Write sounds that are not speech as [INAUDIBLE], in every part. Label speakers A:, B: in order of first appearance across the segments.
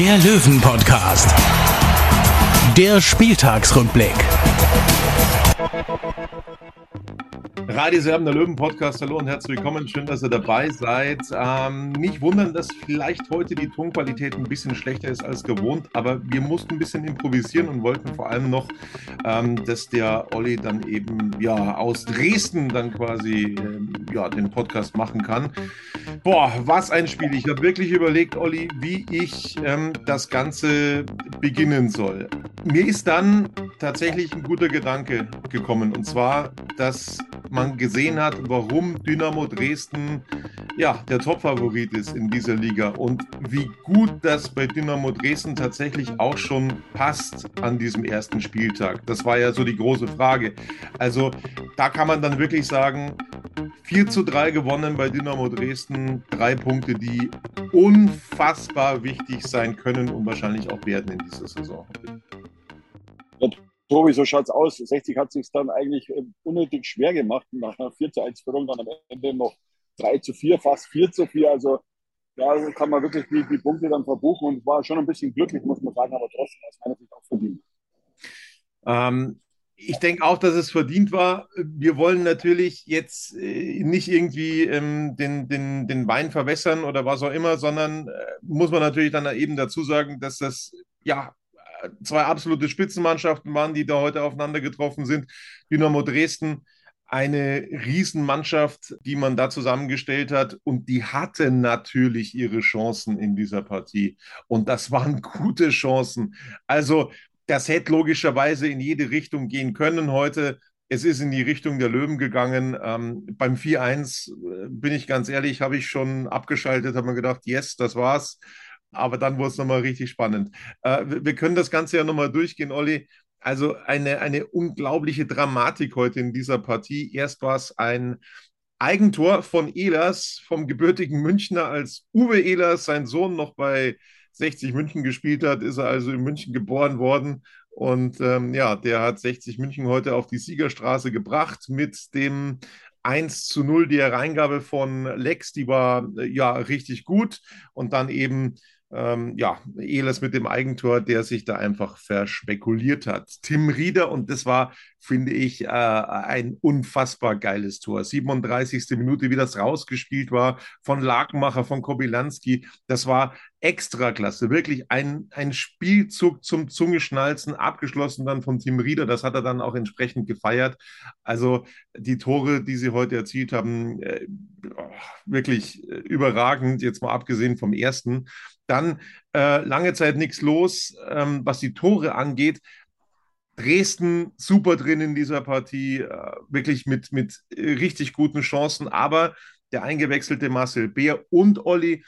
A: der Löwen-Podcast. Der Spieltagsrückblick.
B: Radio Serben, der Löwen-Podcast. Hallo und herzlich willkommen. Schön, dass ihr dabei seid. Ähm, nicht wundern, dass vielleicht heute die Tonqualität ein bisschen schlechter ist als gewohnt, aber wir mussten ein bisschen improvisieren und wollten vor allem noch, ähm, dass der Olli dann eben ja aus Dresden dann quasi ähm, ja, den Podcast machen kann. Boah, was ein Spiel. Ich habe wirklich überlegt, Olli, wie ich ähm, das Ganze beginnen soll. Mir ist dann tatsächlich ein guter Gedanke gekommen und zwar, dass man gesehen hat, warum Dynamo Dresden ja der Topfavorit ist in dieser Liga und wie gut das bei Dynamo Dresden tatsächlich auch schon passt an diesem ersten Spieltag. Das war ja so die große Frage. Also da kann man dann wirklich sagen, 4 zu 3 gewonnen bei Dynamo Dresden. Drei Punkte, die unfassbar wichtig sein können und wahrscheinlich auch werden in dieser Saison.
C: Tobi, so schaut's aus. 60 hat sich dann eigentlich äh, unnötig schwer gemacht. Nach einer 4 zu 1 Führung dann am Ende noch 3 zu 4, fast 4 zu 4. Also da kann man wirklich die, die Punkte dann verbuchen und war schon ein bisschen glücklich, muss man sagen, aber trotzdem aus meiner Sicht auch verdient.
B: Ähm, ich denke auch, dass es verdient war. Wir wollen natürlich jetzt äh, nicht irgendwie ähm, den, den, den Wein verwässern oder was auch immer, sondern äh, muss man natürlich dann eben dazu sagen, dass das ja zwei absolute Spitzenmannschaften waren, die da heute aufeinander getroffen sind. Dynamo Dresden, eine Riesenmannschaft, die man da zusammengestellt hat und die hatte natürlich ihre Chancen in dieser Partie und das waren [LAUGHS] gute Chancen. Also das hätte logischerweise in jede Richtung gehen können heute. Es ist in die Richtung der Löwen gegangen. Ähm, beim 4-1 äh, bin ich ganz ehrlich, habe ich schon abgeschaltet, habe mir gedacht, yes, das war's. Aber dann wurde es nochmal richtig spannend. Äh, wir können das Ganze ja nochmal durchgehen, Olli. Also eine, eine unglaubliche Dramatik heute in dieser Partie. Erst war es ein Eigentor von Ehlers, vom gebürtigen Münchner, als Uwe Ehlers, sein Sohn, noch bei 60 München gespielt hat, ist er also in München geboren worden. Und ähm, ja, der hat 60 München heute auf die Siegerstraße gebracht mit dem 1 zu 0. Die Hereingabe von Lex, die war äh, ja richtig gut. Und dann eben ähm, ja, Ehlers mit dem Eigentor, der sich da einfach verspekuliert hat. Tim Rieder, und das war, finde ich, äh, ein unfassbar geiles Tor. 37. Minute, wie das rausgespielt war von Lakenmacher, von Kobilanski. Das war Extraklasse, wirklich ein, ein Spielzug zum Zungeschnalzen, abgeschlossen dann von Tim Rieder. Das hat er dann auch entsprechend gefeiert. Also die Tore, die sie heute erzielt haben, äh, wirklich äh, überragend, jetzt mal abgesehen vom ersten. Dann äh, lange Zeit nichts los, ähm, was die Tore angeht. Dresden super drin in dieser Partie, äh, wirklich mit, mit richtig guten Chancen, aber der eingewechselte Marcel Beer und Olli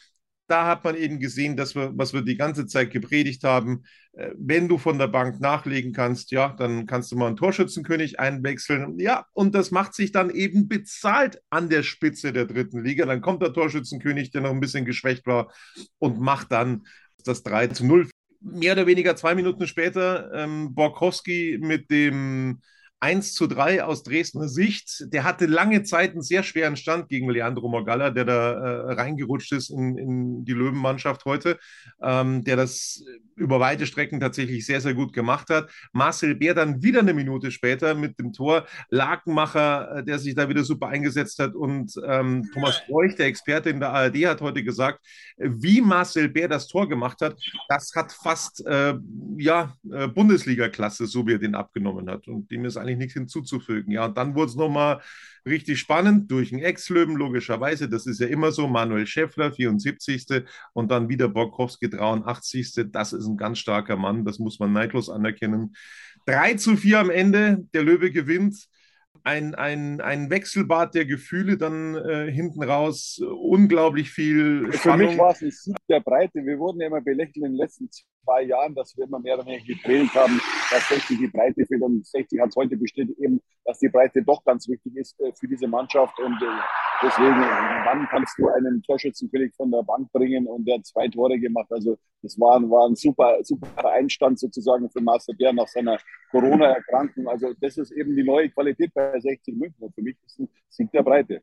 B: da hat man eben gesehen, dass wir, was wir die ganze Zeit gepredigt haben, äh, wenn du von der Bank nachlegen kannst, ja, dann kannst du mal einen Torschützenkönig einwechseln. Ja, und das macht sich dann eben bezahlt an der Spitze der dritten Liga. Dann kommt der Torschützenkönig, der noch ein bisschen geschwächt war, und macht dann das 3 zu 0. Mehr oder weniger zwei Minuten später ähm, Borkowski mit dem 1 zu 3 aus Dresdner Sicht. Der hatte lange Zeit einen sehr schweren Stand gegen Leandro Morgalla, der da äh, reingerutscht ist in, in die Löwenmannschaft heute, ähm, der das über weite Strecken tatsächlich sehr, sehr gut gemacht hat. Marcel Bär dann wieder eine Minute später mit dem Tor. Lakenmacher, äh, der sich da wieder super eingesetzt hat. Und ähm, Thomas Bräuch, der Experte in der ARD, hat heute gesagt, wie Marcel Bär das Tor gemacht hat, das hat fast äh, ja, äh, Bundesliga-Klasse, so wie er den abgenommen hat. Und dem ist eigentlich nichts hinzuzufügen. Ja, und dann wurde es nochmal richtig spannend durch einen Ex-Löwen, logischerweise. Das ist ja immer so. Manuel Schäffler, 74. Und dann wieder Borkowski, 83. Das ist ein ganz starker Mann. Das muss man neidlos anerkennen. 3 zu 4 am Ende. Der Löwe gewinnt. Ein, ein, ein Wechselbad der Gefühle dann äh, hinten raus. Unglaublich viel
C: Spannung. Für mich war es ein Sieg der Breite. Wir wurden ja immer belächelt in den letzten zwei Jahren, dass wir immer mehr oder weniger getrailt haben, dass 60 die Breite fehlt. Und 60 hat es heute bestätigt, eben, dass die Breite doch ganz wichtig ist äh, für diese Mannschaft. Und äh, deswegen, wann kannst du einen Torschützenkönig von der Bank bringen und der hat zwei Tore gemacht? Also das war, war ein super, super Einstand sozusagen für Master Bär nach seiner Corona-Erkrankung. Also das ist eben die neue Qualität bei 60 München. Und für mich ist ein Sieg der Breite.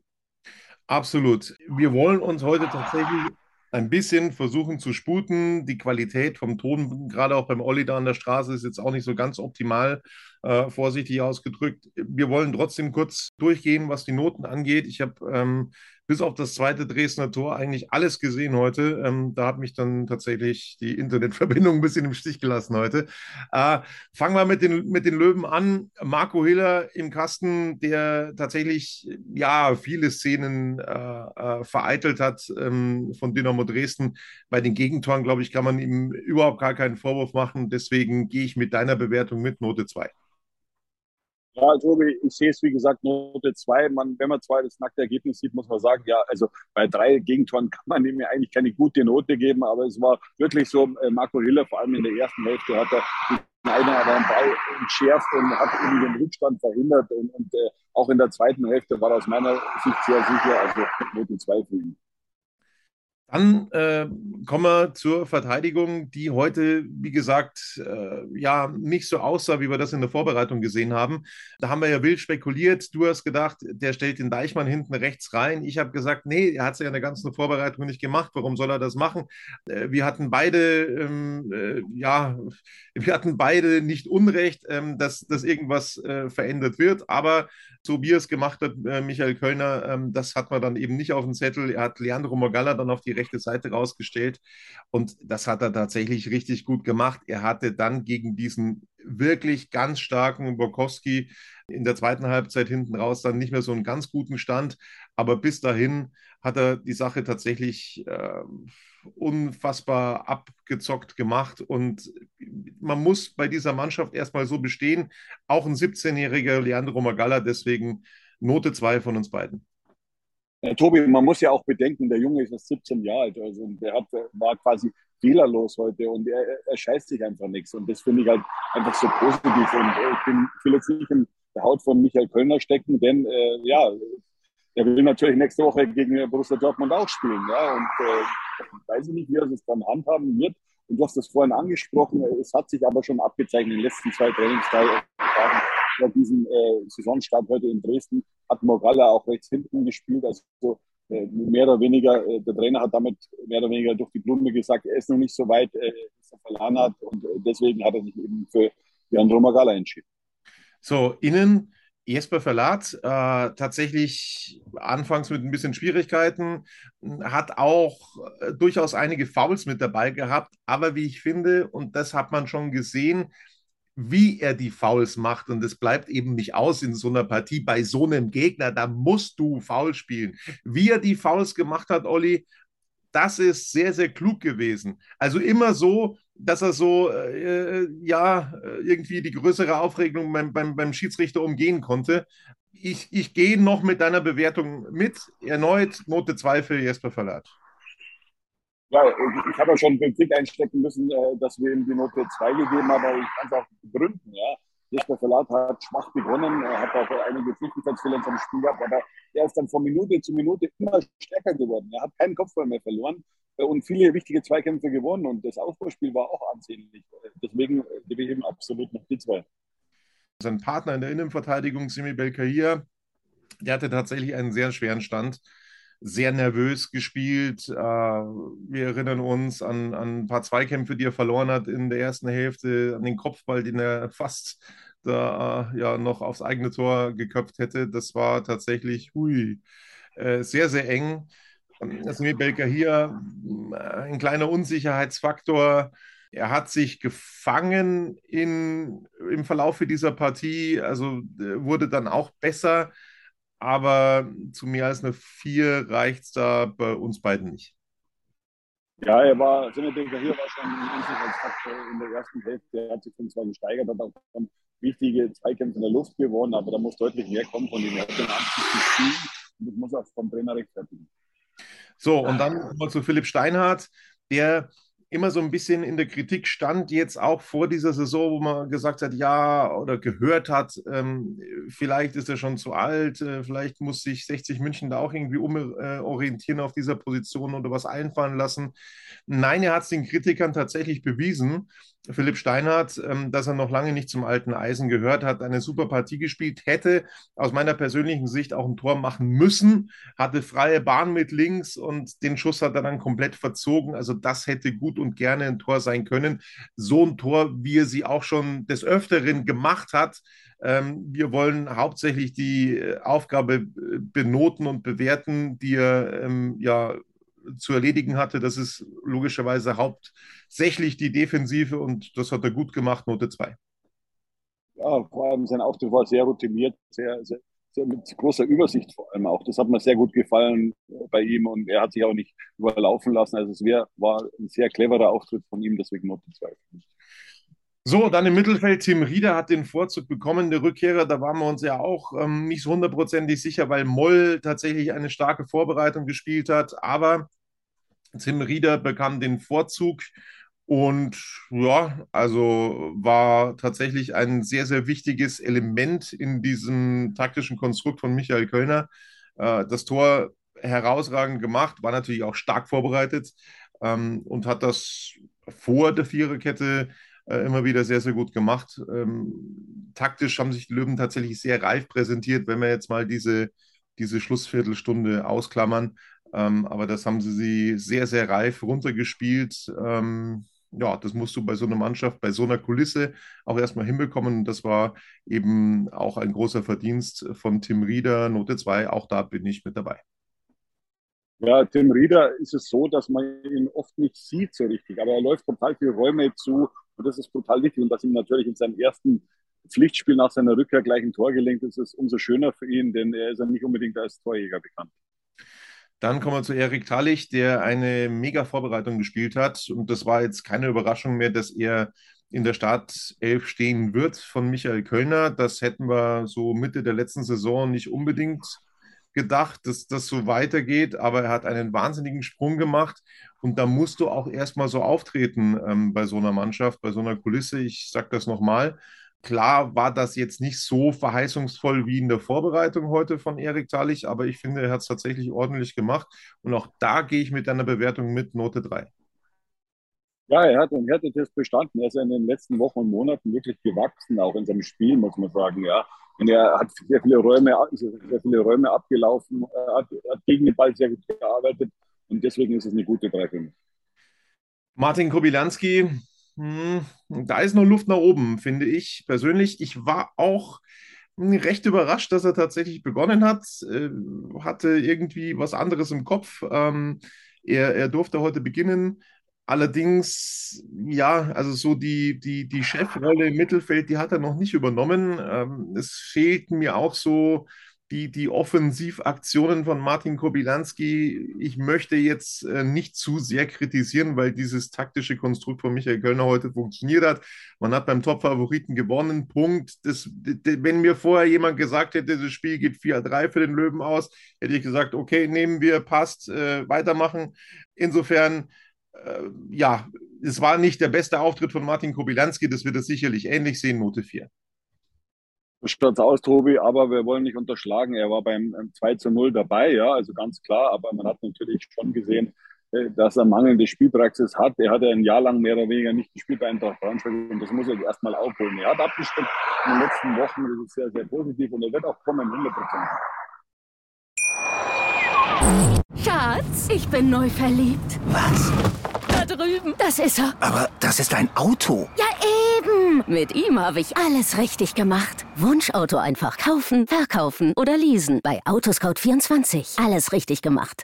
B: Absolut. Wir wollen uns heute tatsächlich ein bisschen versuchen zu sputen. Die Qualität vom Ton, gerade auch beim Olli da an der Straße, ist jetzt auch nicht so ganz optimal, äh, vorsichtig ausgedrückt. Wir wollen trotzdem kurz durchgehen, was die Noten angeht. Ich habe ähm, bis auf das zweite Dresdner Tor eigentlich alles gesehen heute. Ähm, da hat mich dann tatsächlich die Internetverbindung [LAUGHS] ein bisschen im Stich gelassen heute. Äh, fangen wir mit den, mit den Löwen an. Marco Hiller im Kasten, der tatsächlich ja viele Szenen äh, äh, vereitelt hat ähm, von Dynamo Dresden. Bei den Gegentoren, glaube ich, kann man ihm überhaupt gar keinen Vorwurf machen. Deswegen gehe ich mit deiner Bewertung mit Note 2.
C: Ja, Tobi, ich sehe es wie gesagt Note 2. Man, wenn man zwar das nackte Ergebnis sieht, muss man sagen, ja, also bei drei Gegentoren kann man ihm eigentlich keine gute Note geben, aber es war wirklich so, äh, Marco Hiller, vor allem in der ersten Hälfte, hat er den einen oder anderen Ball entschärft und hat eben den Rückstand verhindert und, und äh, auch in der zweiten Hälfte war aus meiner Sicht sehr sicher, also Note 2 für ihn.
B: Dann äh, kommen wir zur Verteidigung, die heute, wie gesagt, äh, ja nicht so aussah, wie wir das in der Vorbereitung gesehen haben. Da haben wir ja wild spekuliert. Du hast gedacht, der stellt den Deichmann hinten rechts rein. Ich habe gesagt, nee, er hat es ja in der ganzen Vorbereitung nicht gemacht. Warum soll er das machen? Äh, wir hatten beide, ähm, äh, ja, [LAUGHS] wir hatten beide nicht Unrecht, ähm, dass, dass irgendwas äh, verändert wird. Aber so wie es gemacht hat, äh, Michael Kölner, ähm, das hat man dann eben nicht auf dem Zettel. Er hat Leandro Mogalla dann auf die rechte Seite rausgestellt. Und das hat er tatsächlich richtig gut gemacht. Er hatte dann gegen diesen wirklich ganz starken Borkowski in der zweiten Halbzeit hinten raus dann nicht mehr so einen ganz guten Stand. Aber bis dahin hat er die Sache tatsächlich äh, unfassbar abgezockt gemacht. Und man muss bei dieser Mannschaft erstmal so bestehen. Auch ein 17-jähriger Leandro Magalla, deswegen Note 2 von uns beiden.
C: Äh, Tobi, man muss ja auch bedenken, der Junge ist erst 17 Jahre alt, also der hat, war quasi fehlerlos heute und er, er scheißt sich einfach nichts. Und das finde ich halt einfach so positiv. Und äh, ich, bin, ich will jetzt nicht in der Haut von Michael Kölner stecken, denn äh, ja, er will natürlich nächste Woche gegen Borussia Dortmund auch spielen. Ja, und äh, weiß ich nicht, wie er es dann handhaben wird. Und du hast das vorhin angesprochen, es hat sich aber schon abgezeichnet in den letzten zwei Trainingstagen vor diesem äh, Saisonstart heute in Dresden hat Morgalla auch rechts hinten gespielt. Also äh, mehr oder weniger, äh, der Trainer hat damit mehr oder weniger durch die Blume gesagt, er ist noch nicht so weit, äh, bis er verloren hat. Und äh, deswegen hat er sich eben für Leandro Morgalla entschieden.
B: So, innen Jesper Verlat, äh, tatsächlich anfangs mit ein bisschen Schwierigkeiten, hat auch äh, durchaus einige Fouls mit dabei gehabt, aber wie ich finde, und das hat man schon gesehen, wie er die Fouls macht. Und es bleibt eben nicht aus in so einer Partie bei so einem Gegner. Da musst du Foul spielen. Wie er die Fouls gemacht hat, Olli, das ist sehr, sehr klug gewesen. Also immer so, dass er so, äh, ja, irgendwie die größere Aufregung beim, beim, beim Schiedsrichter umgehen konnte. Ich, ich gehe noch mit deiner Bewertung mit. Erneut Note 2 für Jesper Verlat.
C: Ja, ich habe ja schon den Kritik einstecken müssen, äh, dass wir ihm die Note 2 gegeben haben, aber ich kann es auch begründen. Ja. Jesper Verlat hat schwach begonnen, er hat auch einige Flüchtigkeitsfehler in seinem Spiel gehabt, aber er ist dann von Minute zu Minute immer stärker geworden. Er hat keinen Kopfball mehr verloren äh, und viele wichtige Zweikämpfe gewonnen und das Aufbauspiel war auch ansehnlich. Deswegen gebe ich ihm absolut noch die 2.
B: Sein Partner in der Innenverteidigung, Simi Belkahir, der hatte tatsächlich einen sehr schweren Stand sehr nervös gespielt. Äh, wir erinnern uns an, an ein paar Zweikämpfe, die er verloren hat in der ersten Hälfte, an den Kopfball, den er [LAUGHS] fast da ja noch aufs eigene Tor geköpft hätte. Das war tatsächlich hui, äh, sehr, sehr eng. Samir Belka hier ein kleiner Unsicherheitsfaktor. Er hat sich gefangen in, im Verlauf dieser Partie, also wurde dann auch besser aber zu mehr als eine 4 reicht es da bei uns beiden nicht.
C: Ja, er war, Sinnedenker hier war schon ein Unsicherheitsfaktor in der ersten Hälfte. Er hat sich zwar gesteigert, hat auch schon wichtige Zweikämpfe in der Luft gewonnen, aber da muss deutlich mehr kommen von ihm. Er hat den und das muss auch vom Trainer rechtfertigen.
B: So, und dann mal zu Philipp Steinhardt, der immer so ein bisschen in der Kritik stand, jetzt auch vor dieser Saison, wo man gesagt hat, ja, oder gehört hat, ähm, vielleicht ist er schon zu alt, äh, vielleicht muss sich 60 München da auch irgendwie umorientieren auf dieser Position oder was einfallen lassen. Nein, er hat es den Kritikern tatsächlich bewiesen. Philipp Steinhardt, ähm, dass er noch lange nicht zum alten Eisen gehört hat, eine super Partie gespielt, hätte aus meiner persönlichen Sicht auch ein Tor machen müssen, hatte freie Bahn mit links und den Schuss hat er dann komplett verzogen. Also das hätte gut und gerne ein Tor sein können. So ein Tor, wie er sie auch schon des Öfteren gemacht hat. Ähm, wir wollen hauptsächlich die äh, Aufgabe äh, benoten und bewerten, die er ähm, ja zu erledigen hatte. Das ist logischerweise hauptsächlich die Defensive und das hat er gut gemacht, Note 2.
C: Ja, vor allem sein Auftritt war sehr routiniert, sehr, sehr, sehr, mit großer Übersicht vor allem auch. Das hat mir sehr gut gefallen bei ihm und er hat sich auch nicht überlaufen lassen. Also es wär, war ein sehr cleverer Auftritt von ihm, deswegen Note 2.
B: So, dann im Mittelfeld, Tim Rieder hat den Vorzug bekommen, der Rückkehrer. Da waren wir uns ja auch ähm, nicht hundertprozentig sicher, weil Moll tatsächlich eine starke Vorbereitung gespielt hat. Aber Tim Rieder bekam den Vorzug und ja, also war tatsächlich ein sehr, sehr wichtiges Element in diesem taktischen Konstrukt von Michael Kölner. Äh, das Tor herausragend gemacht, war natürlich auch stark vorbereitet ähm, und hat das vor der Viererkette äh, immer wieder sehr, sehr gut gemacht. Ähm, taktisch haben sich die Löwen tatsächlich sehr reif präsentiert, wenn wir jetzt mal diese, diese Schlussviertelstunde ausklammern. Ähm, aber das haben sie, sie sehr, sehr reif runtergespielt. Ähm, ja, das musst du bei so einer Mannschaft, bei so einer Kulisse auch erstmal hinbekommen. Das war eben auch ein großer Verdienst von Tim Rieder, Note 2. Auch da bin ich mit dabei.
C: Ja, Tim Rieder ist es so, dass man ihn oft nicht sieht so richtig, aber er läuft total viele Räume zu und das ist total wichtig. Und dass ihm natürlich in seinem ersten Pflichtspiel nach seiner Rückkehr gleich ein Tor gelingt, ist es umso schöner für ihn, denn er ist ja nicht unbedingt als Torjäger bekannt.
B: Dann kommen wir zu Erik Tallich, der eine mega Vorbereitung gespielt hat. Und das war jetzt keine Überraschung mehr, dass er in der Startelf stehen wird von Michael Kölner. Das hätten wir so Mitte der letzten Saison nicht unbedingt gedacht, dass das so weitergeht, aber er hat einen wahnsinnigen Sprung gemacht und da musst du auch erstmal so auftreten ähm, bei so einer Mannschaft, bei so einer Kulisse. Ich sage das nochmal. Klar war das jetzt nicht so verheißungsvoll wie in der Vorbereitung heute von Erik Talich, aber ich finde, er hat es tatsächlich ordentlich gemacht und auch da gehe ich mit einer Bewertung mit Note 3.
C: Ja, er hat, hat das bestanden. Er ist in den letzten Wochen und Monaten wirklich gewachsen, auch in seinem Spiel, muss man sagen. Ja, und er hat sehr viele Räume, sehr viele Räume abgelaufen, hat, hat gegen den Ball sehr gut gearbeitet und deswegen ist es eine gute 3 für mich.
B: Martin Kobilanski, hm, da ist noch Luft nach oben, finde ich persönlich. Ich war auch recht überrascht, dass er tatsächlich begonnen hat. Äh, hatte irgendwie was anderes im Kopf. Ähm, er, er durfte heute beginnen. Allerdings, ja, also so die, die, die Chefrolle im Mittelfeld, die hat er noch nicht übernommen. Ähm, es fehlten mir auch so die, die Offensivaktionen von Martin Kobilanski. Ich möchte jetzt äh, nicht zu sehr kritisieren, weil dieses taktische Konstrukt von Michael Kölner heute funktioniert hat. Man hat beim Top-Favoriten gewonnen. Punkt. Das, wenn mir vorher jemand gesagt hätte, das Spiel geht 4-3 für den Löwen aus, hätte ich gesagt, okay, nehmen wir, passt, äh, weitermachen. Insofern äh, ja, es war nicht der beste Auftritt von Martin Kobilanski, das wird es sicherlich ähnlich sehen, Note 4.
C: So schaut aus, Tobi, aber wir wollen nicht unterschlagen. Er war beim 2 zu 0 dabei, ja, also ganz klar, aber man hat natürlich schon gesehen, äh, dass er mangelnde Spielpraxis hat. Er hat ja ein Jahr lang mehr oder weniger nicht gespielt bei Eintracht Braunschweig und das muss er erstmal aufholen. Er hat abgestimmt in den letzten Wochen, das ist sehr, sehr positiv und er wird auch kommen, 100 Prozent.
D: Schatz, ich bin neu verliebt.
E: Was?
D: Drüben. Das ist er.
E: Aber das ist ein Auto.
D: Ja, eben. Mit ihm habe ich alles richtig gemacht. Wunschauto einfach kaufen, verkaufen oder leasen. Bei Autoscout24. Alles richtig gemacht.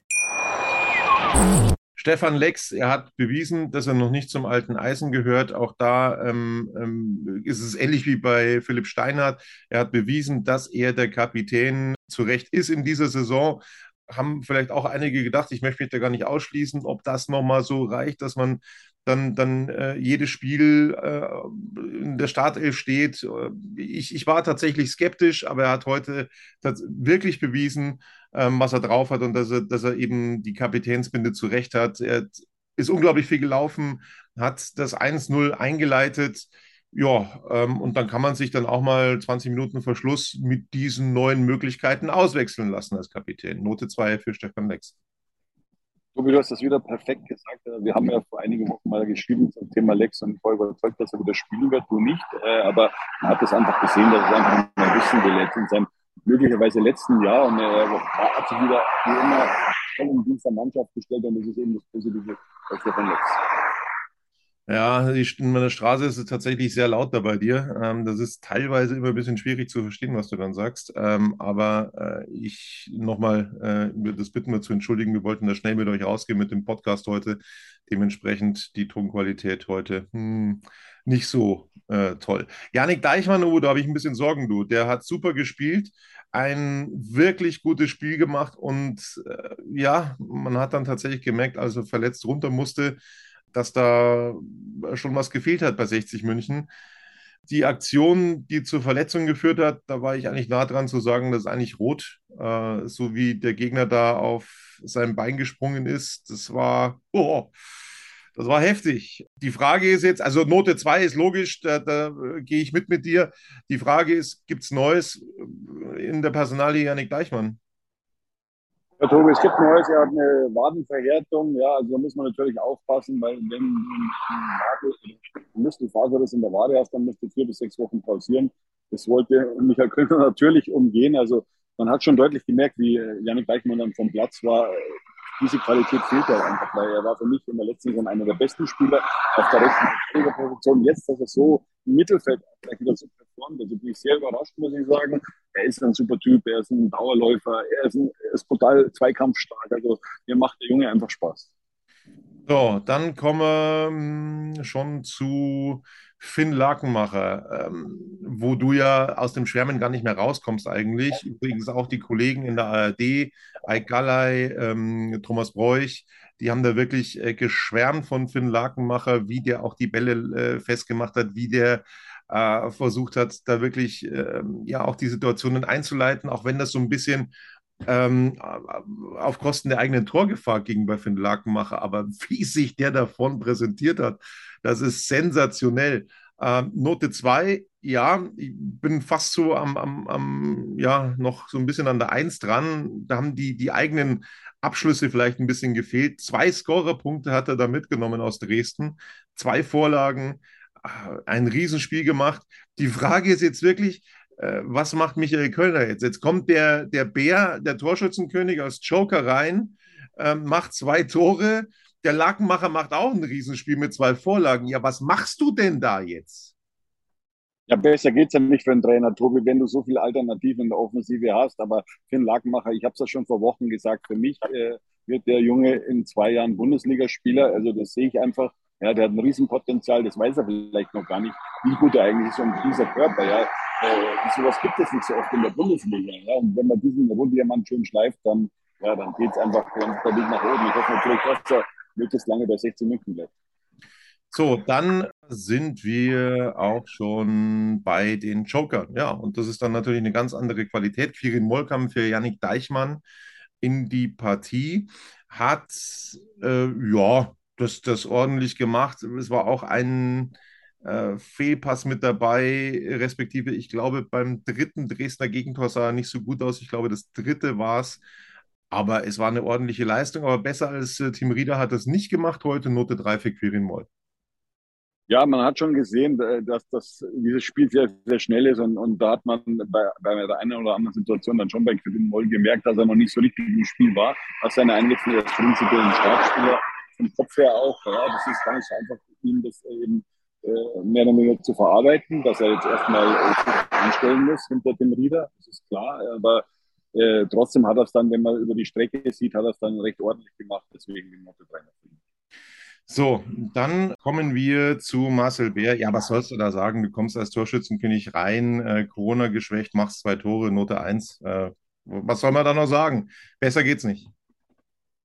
B: Stefan Lex, er hat bewiesen, dass er noch nicht zum alten Eisen gehört. Auch da ähm, ähm, ist es ähnlich wie bei Philipp Steinhardt. Er hat bewiesen, dass er der Kapitän zu Recht ist in dieser Saison haben vielleicht auch einige gedacht, ich möchte mich da gar nicht ausschließen, ob das nochmal so reicht, dass man dann, dann äh, jedes Spiel äh, in der Startelf steht. Ich, ich war tatsächlich skeptisch, aber er hat heute wirklich bewiesen, ähm, was er drauf hat und dass er, dass er eben die Kapitänsbinde zurecht hat. Er ist unglaublich viel gelaufen, hat das 1-0 eingeleitet. Ja, ähm, und dann kann man sich dann auch mal 20 Minuten vor Schluss mit diesen neuen Möglichkeiten auswechseln lassen als Kapitän. Note 2 für Stefan Lex.
C: Tobi, du hast das wieder perfekt gesagt. Wir haben ja vor einigen Wochen mal geschrieben zum Thema Lex und war überzeugt, dass er wieder spielen wird. Du nicht. Äh, aber man hat das einfach gesehen, dass er einfach mal wissen will jetzt in seinem möglicherweise letzten Jahr. Und er hat sich wieder wie immer voll in dieser Mannschaft gestellt und das ist eben das Positive bei Stefan Lex.
B: Ja, in meiner Straße ist es tatsächlich sehr laut da bei dir. Ähm, das ist teilweise immer ein bisschen schwierig zu verstehen, was du dann sagst. Ähm, aber äh, ich nochmal, äh, das bitten wir zu entschuldigen. Wir wollten da schnell mit euch rausgehen mit dem Podcast heute. Dementsprechend die Tonqualität heute hm, nicht so äh, toll. Janik Deichmann, oh, da habe ich ein bisschen Sorgen, du. Der hat super gespielt, ein wirklich gutes Spiel gemacht und äh, ja, man hat dann tatsächlich gemerkt, als er verletzt runter musste, dass da schon was gefehlt hat bei 60 München. Die Aktion, die zur Verletzung geführt hat, da war ich eigentlich nah dran zu sagen, das ist eigentlich rot, äh, so wie der Gegner da auf sein Bein gesprungen ist. Das war, oh, das war heftig. Die Frage ist jetzt, also Note 2 ist logisch, da, da gehe ich mit mit dir. Die Frage ist, gibt es Neues in der Personalie Janik Deichmann?
C: Ja, Tobi, es gibt Neues, er hat eine Wadenverhärtung, ja, also da muss man natürlich aufpassen, weil wenn du Muskelfaser ist in der Wade hast, dann musst du vier bis sechs Wochen pausieren. Das wollte Michael Kröner [LAUGHS] natürlich umgehen. Also man hat schon deutlich gemerkt, wie Janik Deichmann dann vom Platz war diese Qualität fehlt halt einfach, weil er war für mich in der letzten Saison einer der besten Spieler auf der rechten Position. Jetzt, dass er so im Mittelfeld wieder so performt, also bin ich sehr überrascht, muss ich sagen. Er ist ein super Typ, er ist ein Dauerläufer, er ist, ein, er ist total zweikampfstark. Also mir macht der Junge einfach Spaß.
B: So, dann kommen wir hm, schon zu Finn Lakenmacher, ähm, wo du ja aus dem Schwärmen gar nicht mehr rauskommst eigentlich. Übrigens auch die Kollegen in der ARD, Eik Gallei, ähm, Thomas Bräuch, die haben da wirklich äh, geschwärmt von Finn Lakenmacher, wie der auch die Bälle äh, festgemacht hat, wie der äh, versucht hat, da wirklich ähm, ja auch die Situationen einzuleiten, auch wenn das so ein bisschen ähm, auf Kosten der eigenen Torgefahr gegenüber Finn Lakenmacher. Aber [LAUGHS] wie sich der davon präsentiert hat, das ist sensationell. Ähm, Note 2, ja, ich bin fast so am, am, am, ja, noch so ein bisschen an der 1 dran. Da haben die, die eigenen Abschlüsse vielleicht ein bisschen gefehlt. Zwei Scorerpunkte hat er da mitgenommen aus Dresden, zwei Vorlagen, äh, ein Riesenspiel gemacht. Die Frage ist jetzt wirklich, äh, was macht Michael Kölner jetzt? Jetzt kommt der, der Bär, der Torschützenkönig aus Joker rein, äh, macht zwei Tore. Der Lakenmacher macht auch ein Riesenspiel mit zwei Vorlagen. Ja, was machst du denn da jetzt?
C: Ja, besser geht es ja nicht für einen Trainer, Tobi, wenn du so viele Alternativen in der Offensive hast. Aber für einen Lakenmacher, ich habe es ja schon vor Wochen gesagt, für mich äh, wird der Junge in zwei Jahren Bundesligaspieler. Also das sehe ich einfach. Ja, der hat ein Riesenpotenzial, das weiß er vielleicht noch gar nicht, wie gut er eigentlich ist und dieser Körper. Ja, äh, sowas gibt es nicht so oft in der Bundesliga. Ja? Und wenn man diesen Rohdiamant schön schleift, dann, ja, dann geht es einfach der Weg nach oben. Ich hoffe natürlich, dass er möglichst lange bei 16 München bleibt.
B: So, dann sind wir auch schon bei den Jokern. Ja, und das ist dann natürlich eine ganz andere Qualität. Quirin Moll kam für Yannick Deichmann in die Partie, hat äh, ja das, das ordentlich gemacht. Es war auch ein äh, Fehlpass mit dabei, respektive ich glaube beim dritten Dresdner Gegentor sah er nicht so gut aus. Ich glaube, das dritte war es. Aber es war eine ordentliche Leistung. Aber besser als äh, Tim Rieder hat das nicht gemacht heute. Note 3 für Quirin Moll.
C: Ja, man hat schon gesehen, äh, dass das, dieses Spiel sehr, sehr schnell ist und, und da hat man bei, bei der einen oder anderen Situation dann schon bei Quirin Moll gemerkt, dass er noch nicht so richtig im Spiel war, dass seine Einwechslung als prinzipiellen Startspieler vom Kopf her auch, ja, das ist ganz einfach, ihm das eben äh, mehr oder weniger zu verarbeiten, dass er jetzt erstmal äh, anstellen muss hinter dem Rieder, das ist klar, aber äh, trotzdem hat er es dann, wenn man über die Strecke sieht, hat er es dann recht ordentlich gemacht, deswegen die Note 3
B: so, dann kommen wir zu Marcel Bär. Ja, was sollst du da sagen? Du kommst als Torschützenkönig rein, äh, Corona geschwächt, machst zwei Tore, Note 1. Äh, was soll man da noch sagen? Besser geht's nicht.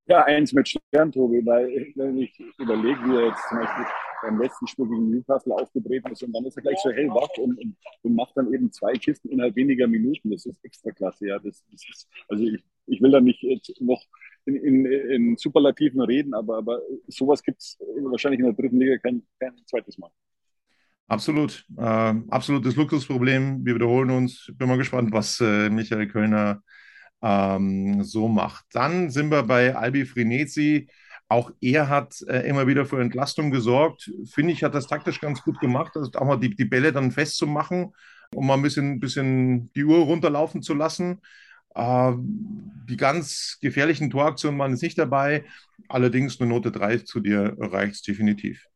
C: Ja, eins mit Stern, Tobi, weil wenn ich überlege, wie er jetzt zum Beispiel beim letzten Spiel gegen Newcastle aufgetreten ist und dann ist er gleich so hellwach und, und, und macht dann eben zwei Kisten innerhalb weniger Minuten. Das ist extra klasse, ja. Das, das ist, also ich, ich will da nicht jetzt noch in, in, in Superlativen reden, aber, aber sowas gibt es wahrscheinlich in der dritten Liga kein, kein zweites Mal.
B: Absolut. Äh, absolutes Luxusproblem. Wir wiederholen uns. Bin mal gespannt, was äh, Michael Kölner ähm, so macht. Dann sind wir bei Albi Frinezi. Auch er hat äh, immer wieder für Entlastung gesorgt. Finde ich, hat das taktisch ganz gut gemacht, also auch mal die, die Bälle dann festzumachen, um mal ein bisschen, bisschen die Uhr runterlaufen zu lassen. Äh, die ganz gefährlichen Toraktionen waren jetzt nicht dabei. Allerdings eine Note 3 zu dir reicht definitiv.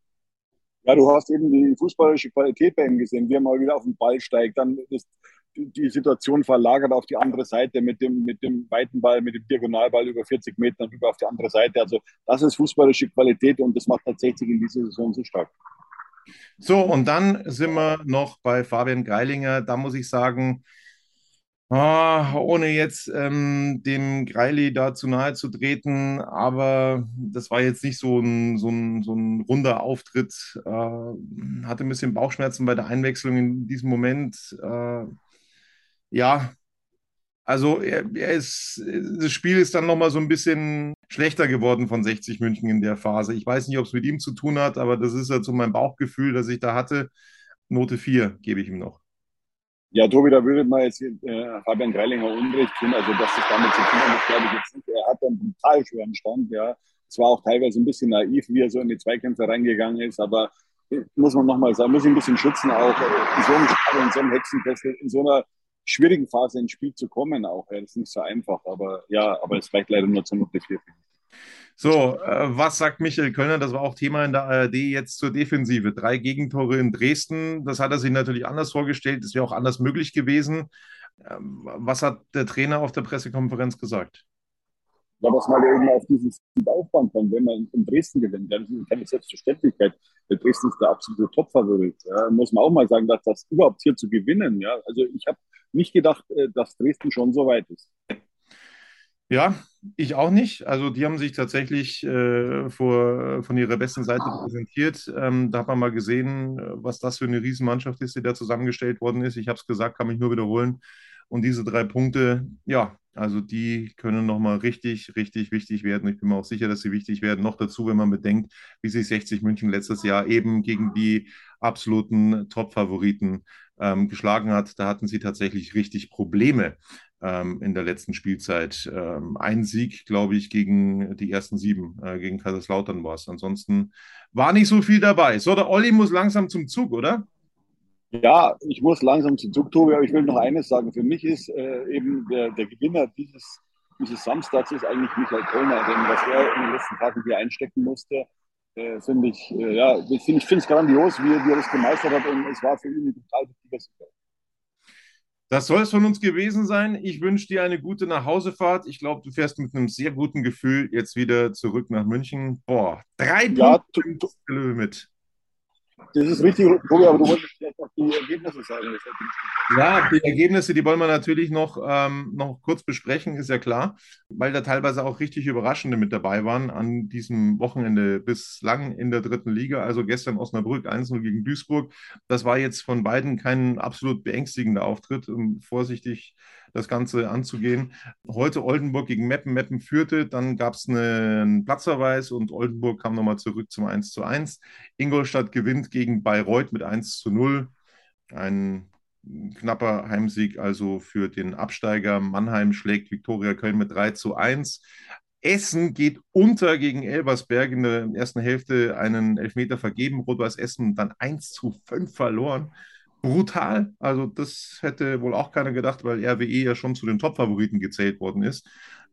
C: Ja, du hast eben die fußballische Qualität bei ihm gesehen, wie er mal wieder auf den Ball steigt, dann ist die Situation verlagert auf die andere Seite mit dem, mit dem weiten Ball, mit dem Diagonalball über 40 Meter und über auf die andere Seite. Also das ist fußballische Qualität und das macht tatsächlich in dieser Saison so stark.
B: So, und dann sind wir noch bei Fabian Greilinger. Da muss ich sagen, Ah, ohne jetzt ähm, dem Greili da zu nahe zu treten, aber das war jetzt nicht so ein, so ein, so ein runder Auftritt. Äh, hatte ein bisschen Bauchschmerzen bei der Einwechslung in diesem Moment. Äh, ja, also er, er, ist, das Spiel ist dann nochmal so ein bisschen schlechter geworden von 60 München in der Phase. Ich weiß nicht, ob es mit ihm zu tun hat, aber das ist halt so mein Bauchgefühl, das ich da hatte. Note 4 gebe ich ihm noch.
C: Ja, Tobi, da würde man jetzt äh, Fabian Greilinger Unrecht tun. Also, dass das damit zu tun hat, glaube ich jetzt nicht. Er hat einen total schweren Stand, ja. Es war auch teilweise ein bisschen naiv, wie er so in die Zweikämpfe reingegangen ist, aber äh, muss man nochmal sagen, muss ihn ein bisschen schützen, auch äh, in so einem Spiel, in so einem Hexenkessel, in so einer schwierigen Phase ins Spiel zu kommen auch. Ja, das ist nicht so einfach, aber ja, aber es reicht leider nur zur Note 4.
B: So, äh, was sagt Michael Kölner? Das war auch Thema in der ARD jetzt zur Defensive. Drei Gegentore in Dresden. Das hat er sich natürlich anders vorgestellt. Das wäre auch anders möglich gewesen. Ähm, was hat der Trainer auf der Pressekonferenz gesagt?
C: Ja, dass man eben auf diesen Sieg aufbauen kann, wenn man in Dresden gewinnt. Das ist keine Selbstverständlichkeit. Dresden ist der absolute Topfavorit. Ja, muss man auch mal sagen, dass das überhaupt hier zu gewinnen. Ja, also ich habe nicht gedacht, äh, dass Dresden schon so weit ist.
B: Ja, ich auch nicht. Also die haben sich tatsächlich äh, vor, von ihrer besten Seite präsentiert. Ähm, da hat man mal gesehen, was das für eine Riesenmannschaft ist, die da zusammengestellt worden ist. Ich habe es gesagt, kann mich nur wiederholen. Und diese drei Punkte, ja, also die können nochmal richtig, richtig wichtig werden. Ich bin mir auch sicher, dass sie wichtig werden. Noch dazu, wenn man bedenkt, wie sich 60 München letztes Jahr eben gegen die absoluten Top-Favoriten ähm, geschlagen hat. Da hatten sie tatsächlich richtig Probleme ähm, in der letzten Spielzeit. Ähm, ein Sieg, glaube ich, gegen die ersten sieben, äh, gegen Kaiserslautern war es. Ansonsten war nicht so viel dabei. So, der Olli muss langsam zum Zug, oder?
C: Ja, ich muss langsam zum Zug, Tobi, aber ich will noch eines sagen. Für mich ist äh, eben der, der Gewinner dieses, dieses Samstags ist eigentlich Michael Kölner, denn was er in den letzten Tagen hier einstecken musste, äh, finde ich, äh, ja, ich finde es grandios, wie, wie er das gemeistert hat und es war für ihn ein total wichtiger Sieg.
B: Das soll es von uns gewesen sein. Ich wünsche dir eine gute Nachhausefahrt. Ich glaube, du fährst mit einem sehr guten Gefühl jetzt wieder zurück nach München. Boah, drei
C: ja,
B: Punkte mit.
C: Das ist richtig, Tobi, aber du wolltest vielleicht noch die Ergebnisse sagen.
B: Ja, die Ergebnisse, die wollen wir natürlich noch, ähm, noch kurz besprechen, ist ja klar, weil da teilweise auch richtig Überraschende mit dabei waren an diesem Wochenende bislang in der dritten Liga. Also gestern Osnabrück 1-0 gegen Duisburg. Das war jetzt von beiden kein absolut beängstigender Auftritt, um vorsichtig das Ganze anzugehen. Heute Oldenburg gegen Meppen. Meppen führte, dann gab es einen Platzverweis und Oldenburg kam nochmal zurück zum 1-1. Ingolstadt gewinnt gegen Bayreuth mit 1-0. Ein knapper Heimsieg also für den Absteiger. Mannheim schlägt Viktoria Köln mit 3 zu 1. Essen geht unter gegen Elversberg in der ersten Hälfte einen Elfmeter vergeben. Rot-Weiß Essen dann 1 zu 5 verloren. Brutal. Also, das hätte wohl auch keiner gedacht, weil RWE ja schon zu den Top-Favoriten gezählt worden ist.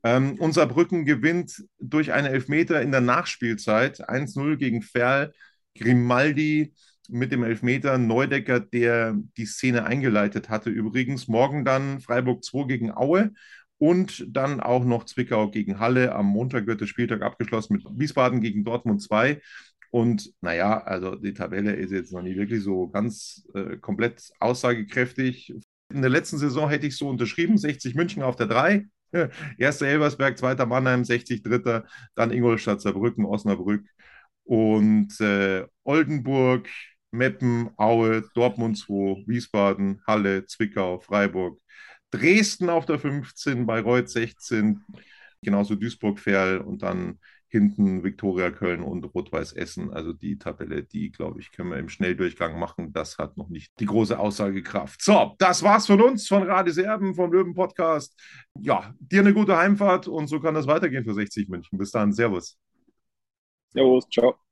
B: Ähm, unser Brücken gewinnt durch einen Elfmeter in der Nachspielzeit 1-0 gegen Ferl. Grimaldi mit dem Elfmeter Neudecker, der die Szene eingeleitet hatte. Übrigens morgen dann Freiburg 2 gegen Aue und dann auch noch Zwickau gegen Halle. Am Montag wird der Spieltag abgeschlossen mit Wiesbaden gegen Dortmund 2. Und naja, also die Tabelle ist jetzt noch nicht wirklich so ganz äh, komplett aussagekräftig. In der letzten Saison hätte ich so unterschrieben, 60 München auf der 3, [LAUGHS] erster Elversberg, zweiter Mannheim, 60 Dritter, dann Ingolstadt, Saarbrücken, Osnabrück und äh, Oldenburg, Meppen, Aue, Dortmund 2, Wiesbaden, Halle, Zwickau, Freiburg, Dresden auf der 15, Bayreuth 16, Genauso Duisburg-Ferl und dann hinten Viktoria Köln und Rot-Weiß Essen. Also die Tabelle, die, glaube ich, können wir im Schnelldurchgang machen. Das hat noch nicht die große Aussagekraft. So, das war's von uns, von Radis Erben, vom Löwen-Podcast. Ja, dir eine gute Heimfahrt und so kann das weitergehen für 60 München. Bis dann, Servus.
C: Servus, ciao.